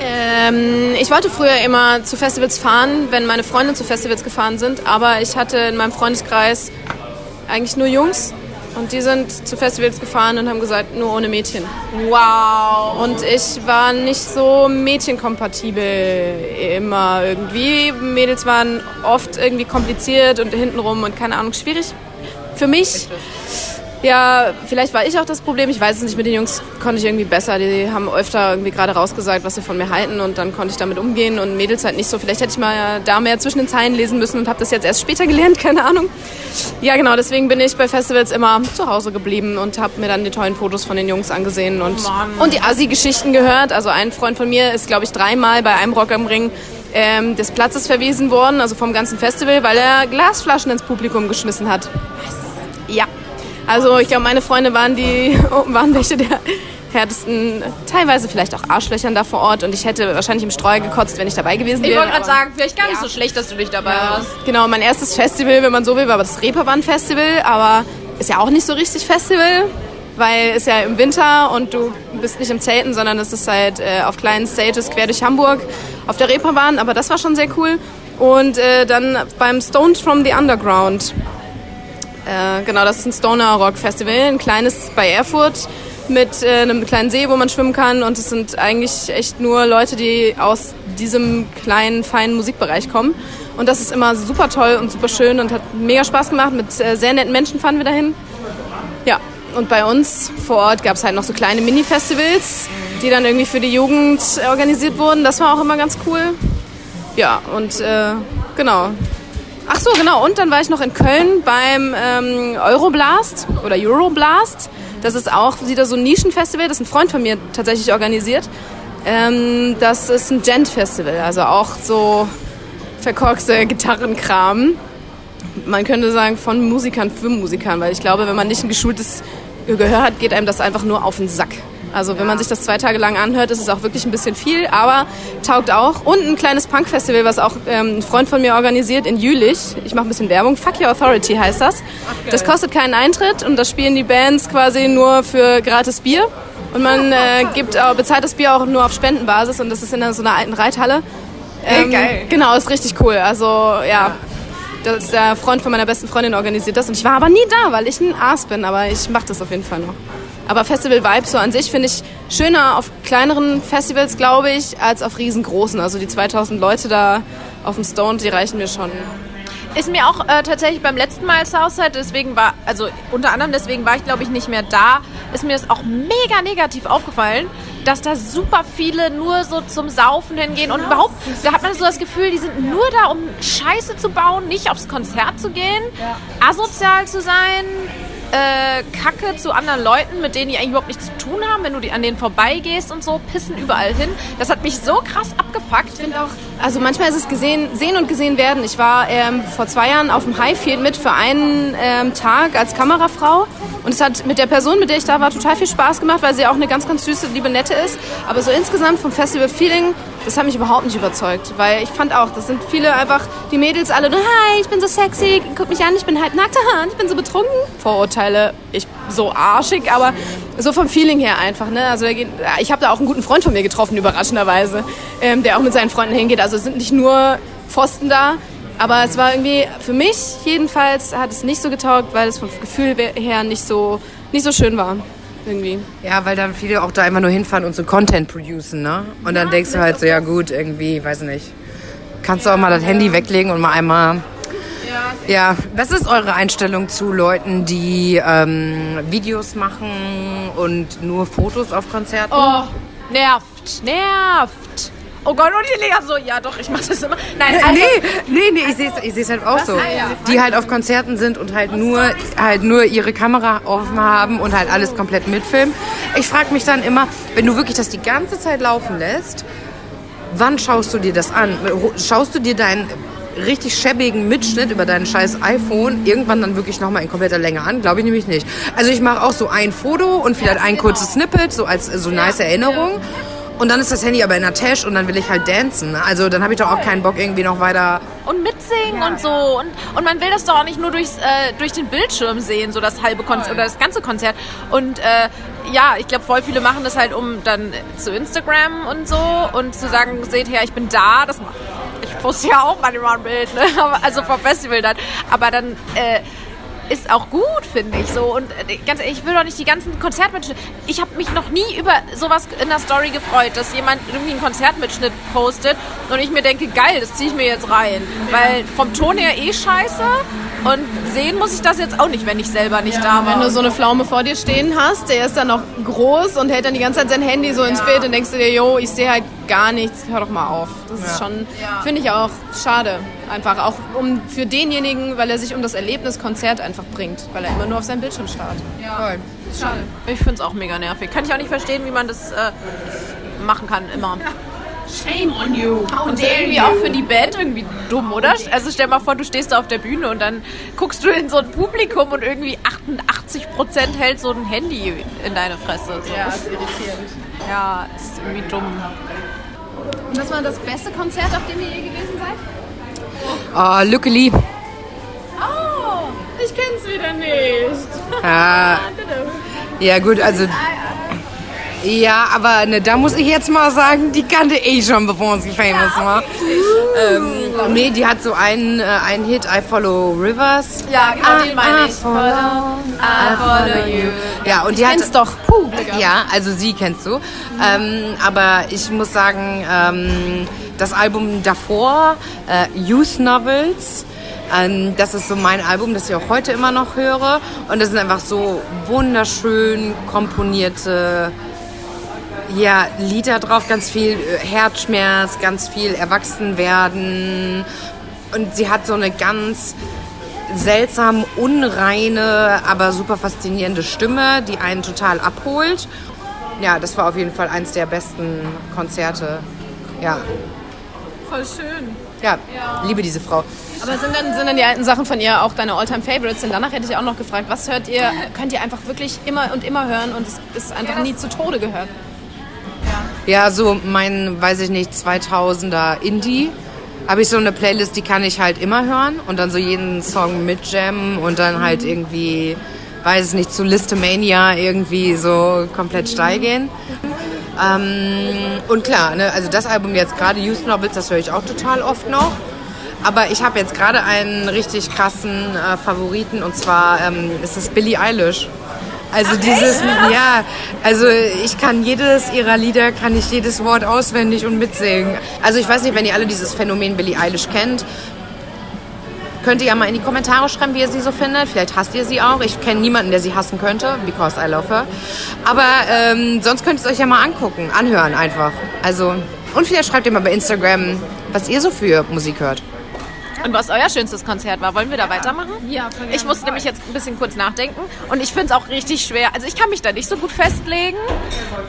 Ähm, ich wollte früher immer zu Festivals fahren, wenn meine Freunde zu Festivals gefahren sind, aber ich hatte in meinem Freundeskreis eigentlich nur Jungs und die sind zu Festivals gefahren und haben gesagt, nur ohne Mädchen. Wow. Und ich war nicht so mädchenkompatibel immer irgendwie. Mädels waren oft irgendwie kompliziert und hintenrum und keine Ahnung, schwierig für mich. Ja, vielleicht war ich auch das Problem. Ich weiß es nicht. Mit den Jungs konnte ich irgendwie besser. Die haben öfter irgendwie gerade rausgesagt, was sie von mir halten und dann konnte ich damit umgehen und Mädels halt nicht so. Vielleicht hätte ich mal da mehr zwischen den Zeilen lesen müssen und habe das jetzt erst später gelernt, keine Ahnung. Ja, genau. Deswegen bin ich bei Festivals immer zu Hause geblieben und habe mir dann die tollen Fotos von den Jungs angesehen und, oh und die Assi-Geschichten gehört. Also ein Freund von mir ist, glaube ich, dreimal bei einem Rock am Ring ähm, des Platzes verwiesen worden, also vom ganzen Festival, weil er Glasflaschen ins Publikum geschmissen hat. Was? Ja. Also ich glaube, meine Freunde waren die waren welche der härtesten, teilweise vielleicht auch Arschlöchern da vor Ort und ich hätte wahrscheinlich im Streuer gekotzt, wenn ich dabei gewesen wäre. Ich wollte gerade sagen, vielleicht gar nicht so schlecht, dass du nicht dabei ja. warst. Genau, mein erstes Festival, wenn man so will, war das Reeperbahn-Festival, aber ist ja auch nicht so richtig Festival, weil es ja im Winter und du bist nicht im Zelten, sondern es ist halt äh, auf kleinen Stages quer durch Hamburg auf der Reeperbahn, aber das war schon sehr cool. Und äh, dann beim Stoned from the Underground äh, genau, das ist ein Stoner Rock Festival, ein kleines bei Erfurt mit äh, einem kleinen See, wo man schwimmen kann. Und es sind eigentlich echt nur Leute, die aus diesem kleinen, feinen Musikbereich kommen. Und das ist immer super toll und super schön und hat mega Spaß gemacht. Mit äh, sehr netten Menschen fahren wir dahin. Ja, und bei uns vor Ort gab es halt noch so kleine Mini-Festivals, die dann irgendwie für die Jugend organisiert wurden. Das war auch immer ganz cool. Ja, und äh, genau. Ach so, genau. Und dann war ich noch in Köln beim ähm, Euroblast oder Euroblast. Das ist auch wieder so ein Nischenfestival, das ein Freund von mir tatsächlich organisiert. Ähm, das ist ein Gent-Festival, also auch so verkorkste Gitarrenkram. Man könnte sagen von Musikern für Musikern, weil ich glaube, wenn man nicht ein geschultes Gehör hat, geht einem das einfach nur auf den Sack. Also wenn man sich das zwei Tage lang anhört, ist es auch wirklich ein bisschen viel, aber taugt auch. Und ein kleines Punk-Festival, was auch ähm, ein Freund von mir organisiert in Jülich. Ich mache ein bisschen Werbung. Fuck Your Authority heißt das. Das kostet keinen Eintritt und das spielen die Bands quasi nur für gratis Bier. Und man äh, gibt, bezahlt das Bier auch nur auf Spendenbasis und das ist in so einer alten Reithalle. Ähm, geil. Genau, ist richtig cool. Also ja, das ist der Freund von meiner besten Freundin organisiert das und ich war aber nie da, weil ich ein Aas bin, aber ich mache das auf jeden Fall noch. Aber Festival Vibe so an sich finde ich schöner auf kleineren Festivals, glaube ich, als auf riesengroßen. Also die 2000 Leute da auf dem Stone, die reichen mir schon. Ist mir auch äh, tatsächlich beim letzten Mal Southside, deswegen war, also unter anderem deswegen war ich glaube ich nicht mehr da, ist mir das auch mega negativ aufgefallen, dass da super viele nur so zum Saufen hingehen und überhaupt, da hat man so das Gefühl, die sind nur da, um Scheiße zu bauen, nicht aufs Konzert zu gehen, asozial zu sein, äh, Kacke zu anderen Leuten, mit denen die eigentlich überhaupt nichts zu tun haben, wenn du die an denen vorbeigehst und so, pissen überall hin. Das hat mich so krass abgefuckt. Ich finde auch, also manchmal ist es gesehen, sehen und gesehen werden. Ich war ähm, vor zwei Jahren auf dem Highfield mit für einen ähm, Tag als Kamerafrau und es hat mit der Person, mit der ich da war, total viel Spaß gemacht, weil sie auch eine ganz, ganz süße, liebe, nette ist. Aber so insgesamt vom Festival-Feeling, das hat mich überhaupt nicht überzeugt, weil ich fand auch, das sind viele einfach, die Mädels alle hi, ich bin so sexy, guck mich an, ich bin halb nackt, ich bin so betrunken. Vorurteile, ich so arschig, aber so vom Feeling her einfach. Ne? Also ich habe da auch einen guten Freund von mir getroffen, überraschenderweise, ähm, der auch mit seinen Freunden hingeht. Also es sind nicht nur Pfosten da, aber es war irgendwie, für mich jedenfalls, hat es nicht so getaugt, weil es vom Gefühl her nicht so, nicht so schön war. Irgendwie. Ja, weil dann viele auch da immer nur hinfahren und so Content producen, ne? Und dann ja, denkst du halt so, ja gut, irgendwie, weiß nicht. Kannst du auch mal das Handy weglegen und mal einmal ja, was ist eure Einstellung zu Leuten, die ähm, Videos machen und nur Fotos auf Konzerten? Oh, nervt, nervt. Oh Gott, und die Lea so, ja doch, ich mach das immer. Nein, also, nee, nee, nee, ich sehe ich seh's halt auch so. Die halt auf Konzerten sind und halt nur, halt nur ihre Kamera offen haben und halt alles komplett mitfilmen. Ich frage mich dann immer, wenn du wirklich das die ganze Zeit laufen lässt, wann schaust du dir das an? Schaust du dir dein richtig schäbigen Mitschnitt über dein scheiß iPhone irgendwann dann wirklich nochmal in kompletter Länge an? Glaube ich nämlich nicht. Also ich mache auch so ein Foto und vielleicht ein kurzes Snippet, so als so nice Erinnerung. Und dann ist das Handy aber in der Tasche und dann will ich halt dancen. Also dann habe ich doch auch keinen Bock irgendwie noch weiter. Und mitsingen ja. und so. Und, und man will das doch auch nicht nur durchs, äh, durch den Bildschirm sehen, so das halbe Konzert oder das ganze Konzert. Und äh, ja, ich glaube, voll viele machen das halt, um dann zu Instagram und so und zu sagen, seht her, ich bin da. Das ich poste ja auch manchmal ein Bild, ne? also vom Festival dann. Aber dann äh, ist auch gut, finde ich so. Und äh, ganz ehrlich, ich will doch nicht die ganzen Konzertmitschnitte. Ich habe mich noch nie über sowas in der Story gefreut, dass jemand irgendwie einen Konzertmitschnitt postet und ich mir denke, geil, das ziehe ich mir jetzt rein. Weil vom Ton her eh scheiße und sehen muss ich das jetzt auch nicht, wenn ich selber nicht ja, da war. Wenn du so eine Pflaume vor dir stehen hast, der ist dann noch groß und hält dann die ganze Zeit sein Handy so ins Bild und denkst du dir, yo, ich sehe halt gar nichts, hör doch mal auf. Das ja. ist schon, finde ich auch schade. Einfach auch um für denjenigen, weil er sich um das Erlebnis Konzert einfach bringt, weil er immer nur auf seinem Bildschirm starrt. Ja. Voll. Schade. Ich finde es auch mega nervig. Kann ich auch nicht verstehen, wie man das äh, machen kann, immer. Ja. Shame on you. und irgendwie auch für die Band irgendwie dumm, oder? Also stell mal vor, du stehst da auf der Bühne und dann guckst du in so ein Publikum und irgendwie 88 Prozent hält so ein Handy in deine Fresse. So. Ja, ist irritierend. Ja, ist irgendwie dumm. Und was war das beste Konzert, auf dem ihr je gewesen seid? Oh, Lückeli. Oh, ich kenn's wieder nicht. Ah. Ja, gut, also ja, aber ne, da muss ich jetzt mal sagen, die kannte ich schon, bevor sie famous war. Ähm, nee, die hat so einen, äh, einen Hit, I Follow Rivers. Ja, genau, ah, den meine ich. Follow, I follow you. Ja, und die hat... Kennst doch. Puh, ja, also sie kennst du. Ähm, aber ich muss sagen, ähm, das Album davor, äh, Youth Novels, Ähm, das ist so mein Album, das ich auch heute immer noch höre. Und das sind einfach so wunderschön komponierte ja, Lieder drauf, ganz viel äh, Herzschmerz, ganz viel Erwachsenwerden. Und sie hat so eine ganz seltsam unreine, aber super faszinierende Stimme, die einen total abholt. Ja, das war auf jeden Fall eins der besten Konzerte. Ja. Voll schön. Ja, liebe diese Frau. Aber sind dann, sind dann die alten Sachen von ihr auch deine Alltime favorites Denn danach hätte ich auch noch gefragt, was hört ihr, könnt ihr einfach wirklich immer und immer hören und es ist einfach nie zu Tode gehört? Ja, so mein, weiß ich nicht, 2000er Indie. Habe ich so eine Playlist, die kann ich halt immer hören und dann so jeden Song mit Jam und dann halt irgendwie, weiß ich nicht, zu Listomania irgendwie so komplett steil gehen. Ähm, und klar, ne, also das Album jetzt gerade, Youth Novels, das höre ich auch total oft noch. Aber ich habe jetzt gerade einen richtig krassen äh, Favoriten und zwar ähm, ist es Billie Eilish. Also Ach, dieses, echt? ja, also ich kann jedes ihrer Lieder, kann ich jedes Wort auswendig und mitsingen. Also ich weiß nicht, wenn ihr alle dieses Phänomen Billie Eilish kennt, könnt ihr ja mal in die Kommentare schreiben, wie ihr sie so findet. Vielleicht hasst ihr sie auch. Ich kenne niemanden, der sie hassen könnte, because I love her. Aber ähm, sonst könnt ihr es euch ja mal angucken, anhören einfach. Also, und vielleicht schreibt ihr mal bei Instagram, was ihr so für Musik hört. Und was euer schönstes Konzert war. Wollen wir da weitermachen? Ja, Ich muss nämlich jetzt ein bisschen kurz nachdenken. Und ich finde es auch richtig schwer. Also ich kann mich da nicht so gut festlegen.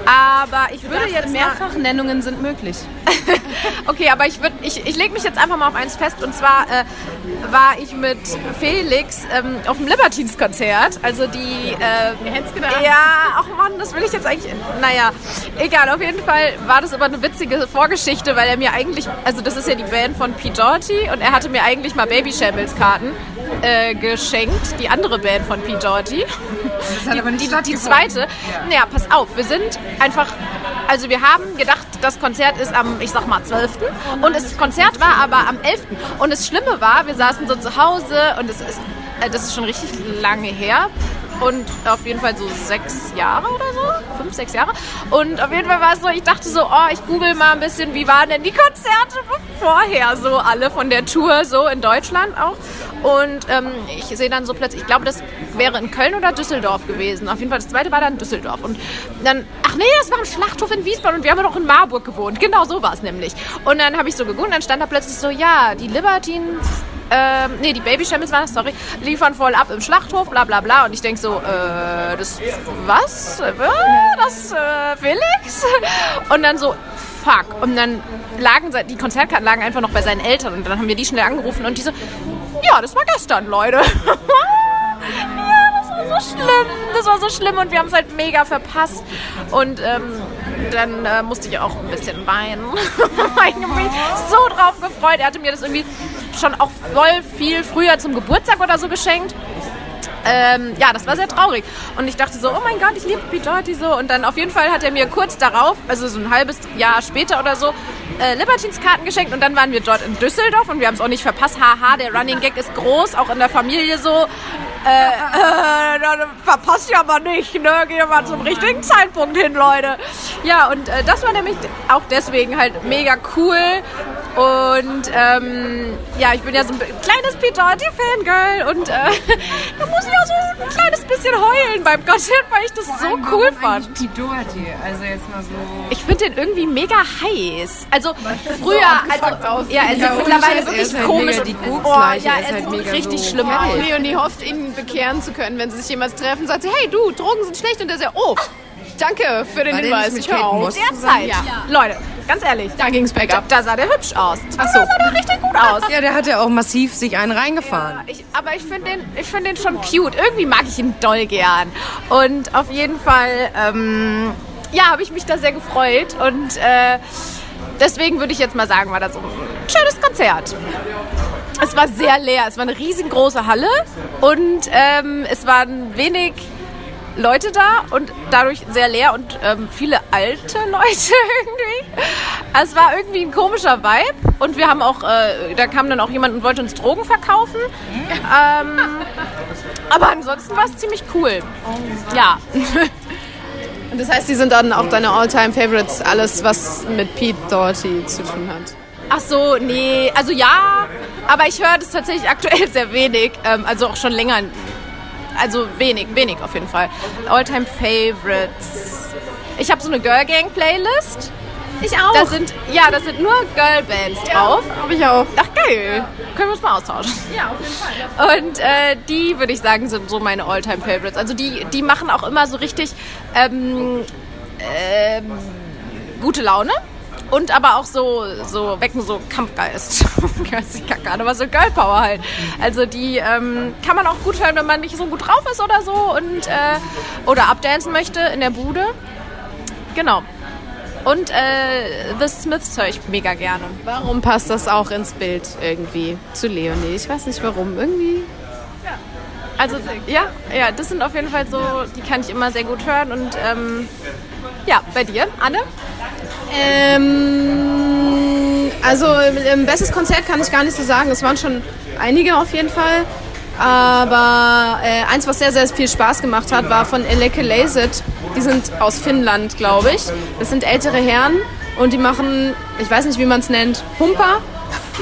Aber ich würde jetzt Mehrfachnennungen sind möglich. okay, aber ich, ich, ich lege mich jetzt einfach mal auf eins fest. Und zwar äh, war ich mit Felix ähm, auf dem Libertines-Konzert. Also die... Äh, ja, ach Mann, das will ich jetzt eigentlich... Naja, egal. Auf jeden Fall war das aber eine witzige Vorgeschichte, weil er mir eigentlich... Also das ist ja die Band von Pete Doherty. Und er hatte mir eigentlich mal Baby Shambles Karten äh, geschenkt. Die andere Band von hat aber nicht die, die zweite. Ja. Naja, pass auf. Wir sind einfach also wir haben gedacht, das Konzert ist am, ich sag mal, 12. Und das Konzert war aber am 11. Und das Schlimme war, wir saßen so zu Hause und es ist, äh, das ist schon richtig lange her. Und auf jeden Fall so sechs Jahre oder so. Fünf, sechs Jahre. Und auf jeden Fall war es so, ich dachte so, oh, ich google mal ein bisschen, wie waren denn die Konzerte vorher so alle von der Tour so in Deutschland auch. Und ähm, ich sehe dann so plötzlich, ich glaube, das wäre in Köln oder Düsseldorf gewesen. Auf jeden Fall, das zweite war dann Düsseldorf. Und dann, ach nee, das war ein Schlachthof in Wiesbaden und wir haben doch in Marburg gewohnt. Genau so war es nämlich. Und dann habe ich so gegoogelt und dann stand da plötzlich so, ja, die Libertines ähm, nee, die Baby Shambles waren das, sorry, liefern voll ab im Schlachthof, bla bla bla. Und ich denke so, äh, das, was? Äh, das, äh, Felix? Und dann so, fuck. Und dann lagen die Konzertkarten lagen einfach noch bei seinen Eltern und dann haben wir die schnell angerufen und die so, ja, das war gestern, Leute. ja, das war so schlimm. Das war so schlimm und wir haben es halt mega verpasst. Und ähm, dann äh, musste ich auch ein bisschen weinen. ich habe mich so drauf gefreut. Er hatte mir das irgendwie schon auch voll viel früher zum Geburtstag oder so geschenkt. Ähm, ja, das war sehr traurig. Und ich dachte so, oh mein Gott, ich liebe Pete Doherty so. Und dann auf jeden Fall hat er mir kurz darauf, also so ein halbes Jahr später oder so, äh, Libertines-Karten geschenkt. Und dann waren wir dort in Düsseldorf und wir haben es auch nicht verpasst. Haha, der Running Gag ist groß, auch in der Familie so. Äh, äh, verpasst ihr aber nicht, ne? Gehen wir zum richtigen Zeitpunkt hin, Leute. Ja, und äh, das war nämlich auch deswegen halt mega cool. Und ähm, ja, ich bin ja so ein kleines Pete Doherty-Fangirl und äh, da muss ich auch so ein kleines bisschen heulen beim Konzert, weil ich das Vor so cool fand. Also jetzt mal so. Ich finde den irgendwie mega heiß. Also früher, also, ja, er sieht ja, mittlerweile wirklich halt komisch die und oh, ja, er sieht halt richtig so schlimm aus. Und die hofft, ihn bekehren zu können, wenn sie sich jemals treffen, sagt sie, hey du, Drogen sind schlecht und der sagt, oh, danke für den War Hinweis. Ich höre auf. Derzeit, ja. Leute, ganz ehrlich, da ging es bergab. Da, da sah der hübsch aus. Ach so. Da sah der richtig gut aus. Ja, der hat ja auch massiv sich einen reingefahren. Ja, ich, aber ich finde den, find den schon cute. Irgendwie mag ich ihn doll gern. Und auf jeden Fall, ähm, ja, habe ich mich da sehr gefreut. Und äh, deswegen würde ich jetzt mal sagen, war das so ein schönes Konzert. Es war sehr leer. Es war eine riesengroße Halle und ähm, es waren wenig Leute da und dadurch sehr leer und ähm, viele alte Leute irgendwie. Also es war irgendwie ein komischer Vibe und wir haben auch, äh, da kam dann auch jemand und wollte uns Drogen verkaufen. Ähm, aber ansonsten war es ziemlich cool. Ja. Und das heißt, die sind dann auch deine All-Time-Favorites, alles was mit Pete Doherty zu tun hat. Ach so, nee, also ja, aber ich höre das tatsächlich aktuell sehr wenig, ähm, also auch schon länger. Also wenig, wenig auf jeden Fall. Alltime Favorites. Ich habe so eine Girl Gang Playlist. Ich auch. Da sind, ja, da sind nur Girlbands drauf. Hab ich auch. Ach geil. Können wir uns mal austauschen. Ja, auf jeden Fall. Und äh, die, würde ich sagen, sind so meine Alltime Favorites. Also die, die machen auch immer so richtig ähm, ähm, gute Laune. Und aber auch so, so wecken so Kampfgeist. ich kacke an, aber so Girl Power halt. Also die ähm, kann man auch gut hören, wenn man nicht so gut drauf ist oder so und äh, oder abdancen möchte in der Bude. Genau. Und äh, The Smiths höre ich mega gerne. Warum passt das auch ins Bild irgendwie zu Leonie? Ich weiß nicht warum. Irgendwie. Also ja, ja, das sind auf jeden Fall so, die kann ich immer sehr gut hören. Und ähm, ja, bei dir, Anne? Ähm, also ähm, bestes Konzert kann ich gar nicht so sagen. Es waren schon einige auf jeden Fall. Aber äh, eins, was sehr, sehr viel Spaß gemacht hat, war von Eleke Lazet. Die sind aus Finnland, glaube ich. Das sind ältere Herren und die machen, ich weiß nicht, wie man es nennt, Humper.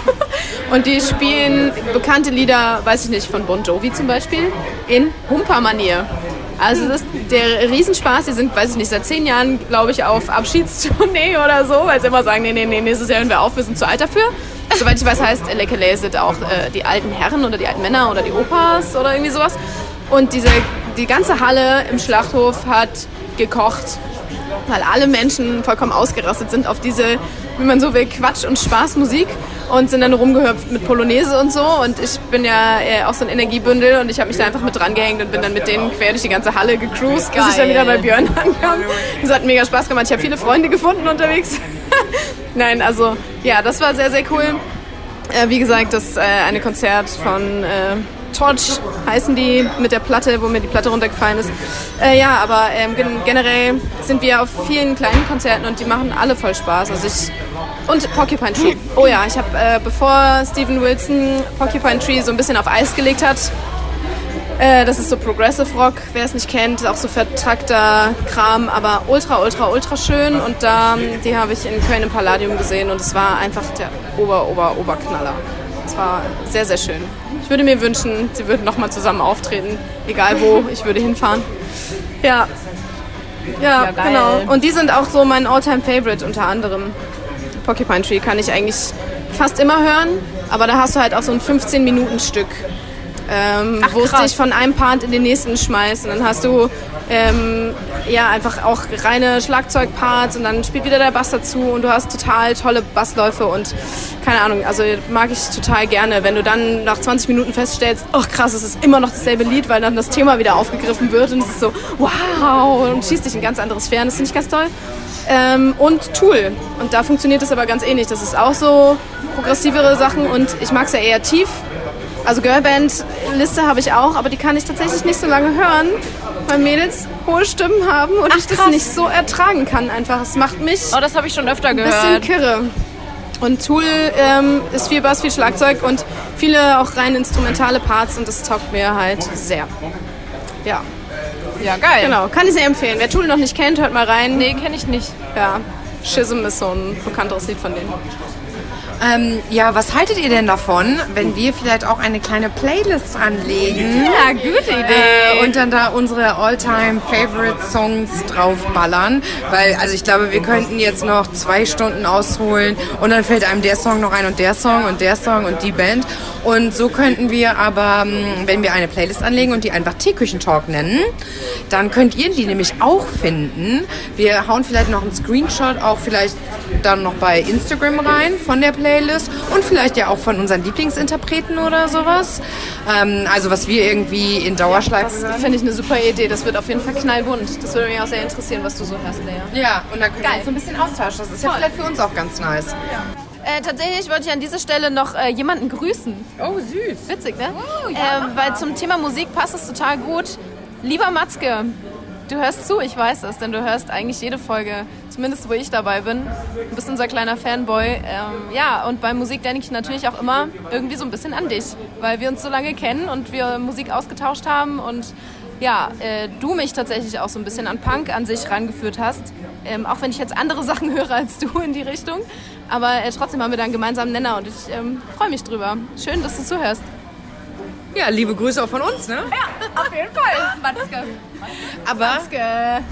und die spielen bekannte Lieder, weiß ich nicht, von Bon Jovi zum Beispiel, in Humper-Manier. Also das ist der Riesenspaß. Die sind, weiß ich nicht, seit zehn Jahren, glaube ich, auf Abschiedstournee oder so, weil sie immer sagen, nee, nee, nee, nächstes Jahr hören wir auf, wir sind zu alt dafür. Soweit ich weiß, heißt Lekele sind auch äh, die alten Herren oder die alten Männer oder die Opas oder irgendwie sowas. Und diese, die ganze Halle im Schlachthof hat gekocht, weil alle Menschen vollkommen ausgerastet sind auf diese, wie man so will, Quatsch- und Spaßmusik und sind dann rumgehüpft mit Polonaise und so. Und ich bin ja äh, auch so ein Energiebündel und ich habe mich da einfach mit dran gehängt und bin dann mit denen quer durch die ganze Halle gecruised, bis ich dann wieder bei Björn ankam. Das hat mega Spaß gemacht. Ich habe viele Freunde gefunden unterwegs. Nein, also ja, das war sehr, sehr cool. Äh, wie gesagt, das äh, eine Konzert von äh, Torch heißen die mit der Platte, wo mir die Platte runtergefallen ist. Äh, ja, aber ähm, gen generell sind wir auf vielen kleinen Konzerten und die machen alle voll Spaß. Also ich und Porcupine Tree. Oh ja, ich habe, äh, bevor Steven Wilson Porcupine Tree so ein bisschen auf Eis gelegt hat, äh, das ist so Progressive Rock, wer es nicht kennt, auch so vertrackter Kram, aber ultra, ultra, ultra schön. Und da, die habe ich in Köln im Palladium gesehen und es war einfach der Ober, Ober, Oberknaller. Es war sehr, sehr schön. Ich würde mir wünschen, sie würden nochmal zusammen auftreten, egal wo, ich würde hinfahren. Ja. Ja, Ja, genau. Und die sind auch so mein Alltime Favorite unter anderem. Porcupine Tree kann ich eigentlich fast immer hören, aber da hast du halt auch so ein 15-Minuten-Stück, ähm, Ach, wo es dich von einem Part in den nächsten schmeißt. Und dann hast du ähm, ja einfach auch reine Schlagzeugparts und dann spielt wieder der Bass dazu und du hast total tolle Bassläufe und keine Ahnung, also mag ich total gerne, wenn du dann nach 20 Minuten feststellst, oh krass, es ist immer noch dasselbe Lied, weil dann das Thema wieder aufgegriffen wird und es ist so, wow, und schießt dich in ganz andere Sphären, das finde ich ganz toll. Ähm, und Tool. Und da funktioniert es aber ganz ähnlich. Das ist auch so progressivere Sachen und ich mag es ja eher tief. Also Girlband-Liste habe ich auch, aber die kann ich tatsächlich nicht so lange hören, weil Mädels hohe Stimmen haben und Ach, ich das krass. nicht so ertragen kann einfach. Es macht mich Oh, das habe ich schon öfter ein bisschen gehört. kirre. Und Tool ähm, ist viel Bass, viel Schlagzeug und viele auch rein instrumentale Parts und das taugt mir halt sehr. Ja, Ja, geil. genau. Kann ich sehr empfehlen. Wer Tool noch nicht kennt, hört mal rein. Nee, kenne ich nicht. Ja, Schism ist so ein bekannteres Lied von denen. Ähm, ja, was haltet ihr denn davon, wenn wir vielleicht auch eine kleine Playlist anlegen? Ja, gute Äh, und dann da unsere All-Time Favorite Songs draufballern. Weil, also ich glaube, wir könnten jetzt noch zwei Stunden ausholen und dann fällt einem der Song noch ein und der Song und der Song und die Band. Und so könnten wir aber, ähm, wenn wir eine Playlist anlegen und die einfach Teeküchentalk nennen, dann könnt ihr die nämlich auch finden. Wir hauen vielleicht noch einen Screenshot auch vielleicht dann noch bei Instagram rein von der Playlist und vielleicht ja auch von unseren Lieblingsinterpreten oder sowas. Ähm, also was wir irgendwie in Dauerschleife Das hören. finde ich eine super Idee. Das wird auf jeden Fall knallbunt. Das würde mich auch sehr interessieren, was du so hörst, Lea. Ja, und dann können wir Geil. uns so ein bisschen austauschen. Das ist ja vielleicht für uns auch ganz nice. Äh, tatsächlich wollte ich an dieser Stelle noch äh, jemanden grüßen. Oh, süß. Witzig, ne? ähm, weil zum Thema Musik passt es total gut. Lieber Matzke, du hörst zu, ich weiß es, denn du hörst eigentlich jede Folge, zumindest wo ich dabei bin. Du bist unser kleiner Fanboy. Ähm, ja, und bei Musik denke ich natürlich auch immer irgendwie so ein bisschen an dich, weil wir uns so lange kennen und wir Musik ausgetauscht haben und ja, äh, du mich tatsächlich auch so ein bisschen an Punk an sich rangeführt hast. Ähm, auch wenn ich jetzt andere Sachen höre als du in die Richtung. Aber äh, trotzdem haben wir da einen gemeinsamen Nenner und ich ähm, freue mich drüber. Schön, dass du zuhörst. Ja, liebe Grüße auch von uns, ne? Ja, auf jeden Fall, Matzke. Aber Matzke.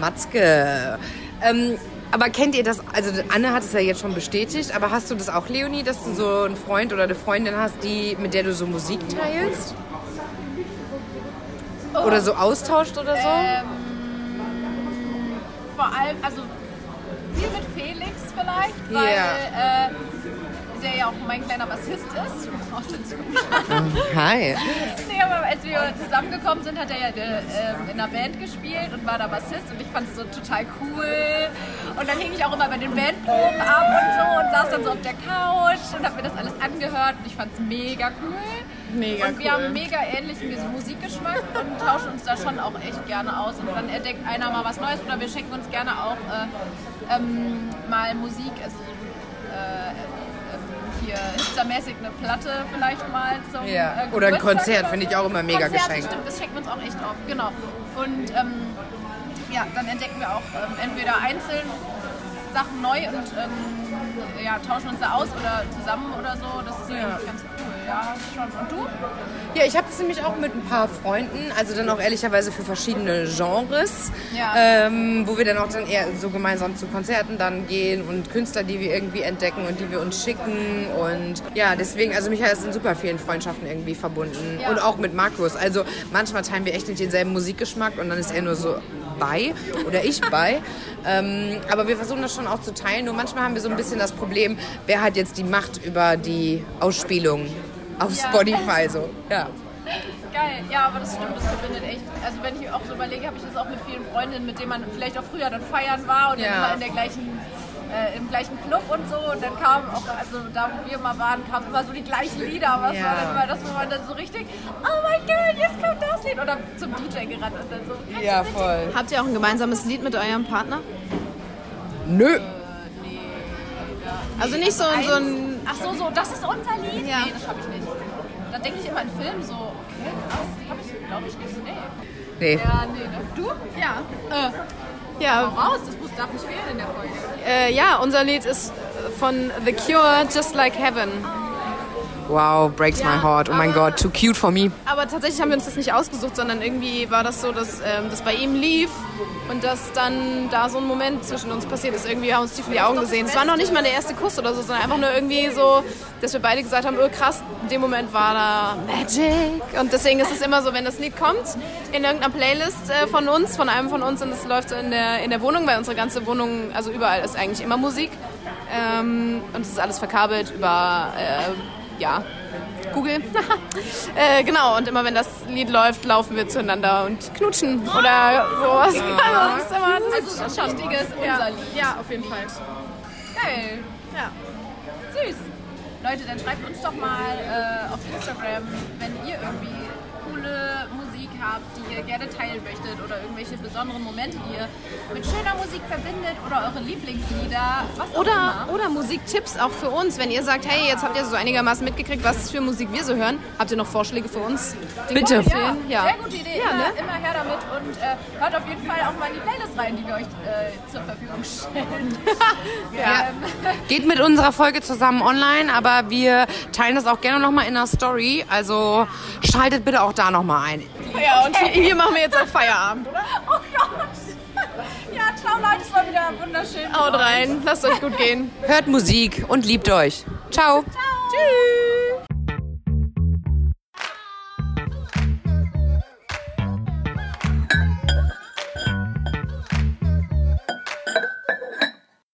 Matzke. Ähm, aber kennt ihr das? Also Anne hat es ja jetzt schon bestätigt, aber hast du das auch, Leonie, dass du so einen Freund oder eine Freundin hast, die mit der du so Musik teilst? Oder so austauscht oder so? Ähm, vor allem, also viel mit Felix vielleicht, weil Ja. äh, der ja auch mein kleiner Bassist ist. Aus Zukunft. Hi. nee, aber als wir zusammengekommen sind, hat er ja äh, ähm, in einer Band gespielt und war da Bassist und ich fand es so total cool. Und dann hing ich auch immer bei den Bandproben ab und so und saß dann so auf der Couch und habe mir das alles angehört und ich fand es mega cool. Mega und wir cool. haben mega ähnlichen Musikgeschmack und tauschen uns da schon auch echt gerne aus. Und dann entdeckt einer mal was Neues oder wir schenken uns gerne auch äh, ähm, mal Musik, also äh, hier hipstermäßig eine Platte vielleicht mal zum Ja. äh, Oder ein Konzert finde ich auch immer mega Konzerte, Geschenk. Stimmt, das schenken wir uns auch echt oft, genau. Und ähm, ja, dann entdecken wir auch ähm, entweder einzeln Sachen neu und ähm, ja, tauschen uns da aus oder zusammen oder so. Das ist eigentlich ganz cool, ja, schon. Und du? Ja, ich habe das nämlich auch mit ein paar Freunden, also dann auch ehrlicherweise für verschiedene Genres, Ja. ähm, wo wir dann auch dann eher so gemeinsam zu Konzerten dann gehen und Künstler, die wir irgendwie entdecken und die wir uns schicken und ja, deswegen, also mich hat es in super vielen Freundschaften irgendwie verbunden Ja. und auch mit Markus. Also manchmal teilen wir echt nicht denselben Musikgeschmack und dann ist er nur so bei oder ich bei, ähm, aber wir versuchen das schon auch zu teilen. Nur manchmal haben wir so ein bisschen das Problem, wer hat jetzt die Macht über die Ausspielung auf Ja. Spotify so. Ja. Geil, ja, aber das stimmt, das verbindet echt. Also wenn ich auch so überlege, habe ich das auch mit vielen Freundinnen, mit denen man vielleicht auch früher dann feiern war und Ja. dann immer in der gleichen, äh, im gleichen Club und so. Und dann kamen auch, also da wo wir immer waren, kamen immer so die gleichen Lieder. Aber das Ja. war dann immer das, wo man dann so richtig, oh mein Gott, jetzt kommt das Lied. Oder zum DJ gerannt und dann so. Ja, voll. Habt ihr auch ein gemeinsames Lied mit eurem Partner? Nö. Also nicht so, so ein. Ach so, so, das ist unser Lied? Ja. Nee, das habe ich nicht. Da denke ich immer an Film so, okay, krass, habe ich, glaube ich nicht. Nee. Nee. Ja, nee, ne? Du? Ja. Äh, Ja, raus, das muss, darf nicht fehlen in der Folge. äh, ja, unser Lied ist von The Cure, Just Like Heaven. Wow, breaks my heart. Oh mein Gott, too cute for me. Aber tatsächlich haben wir uns das nicht ausgesucht, sondern irgendwie war das so, dass ähm, das bei ihm lief und dass dann da so ein Moment zwischen uns passiert ist. Irgendwie haben wir uns tief in die Augen gesehen. Es war noch nicht mal der erste Kuss oder so, sondern einfach nur irgendwie so, dass wir beide gesagt haben, oh krass, in dem Moment war da Magic. Und deswegen ist es immer so, wenn das Lied kommt in irgendeiner Playlist äh, von uns, von einem von uns und es läuft so in der, in der Wohnung, weil unsere ganze Wohnung, also überall ist eigentlich immer Musik. Ähm, und es ist alles verkabelt über, äh, ja, Google. äh, genau, und immer wenn das Lied läuft, laufen wir zueinander und knutschen oder sowas. Also, das ist immer, das Also ein schon richtiges ja, unser Lied. ja, auf jeden Fall. Geil. Ja. Süß. Leute, dann schreibt uns doch mal äh, auf Instagram, wenn ihr irgendwie coole Musik habt, die ihr gerne teilen möchtet oder irgendwelche besonderen Momente, die ihr mit schöner Musik verbindet oder eure Lieblingslieder, was auch Oder, immer. oder Musiktipps auch für uns. Wenn ihr sagt, hey, jetzt habt ihr so einigermaßen mitgekriegt, was für Musik wir so hören, habt ihr noch Vorschläge für uns? wir Bitte. Ja, Ja. sehr gute Idee. Ja, immer, ne? immer her damit und äh, hört auf jeden Fall auch mal in die Playlist rein, die wir euch äh, zur Verfügung stellen. Ja. Ähm, Geht mit unserer Folge zusammen online, aber wir teilen das auch gerne nochmal in der Story. Also schaltet bitte auch da nochmal ein. Ja, und hier, hier machen wir jetzt auch Feierabend, oder? oh Gott. Ja, ciao Leute, es war wieder wunderschön. Haut rein, lasst euch gut gehen. Hört Musik und liebt euch. Ciao. Ciao. Tschüss.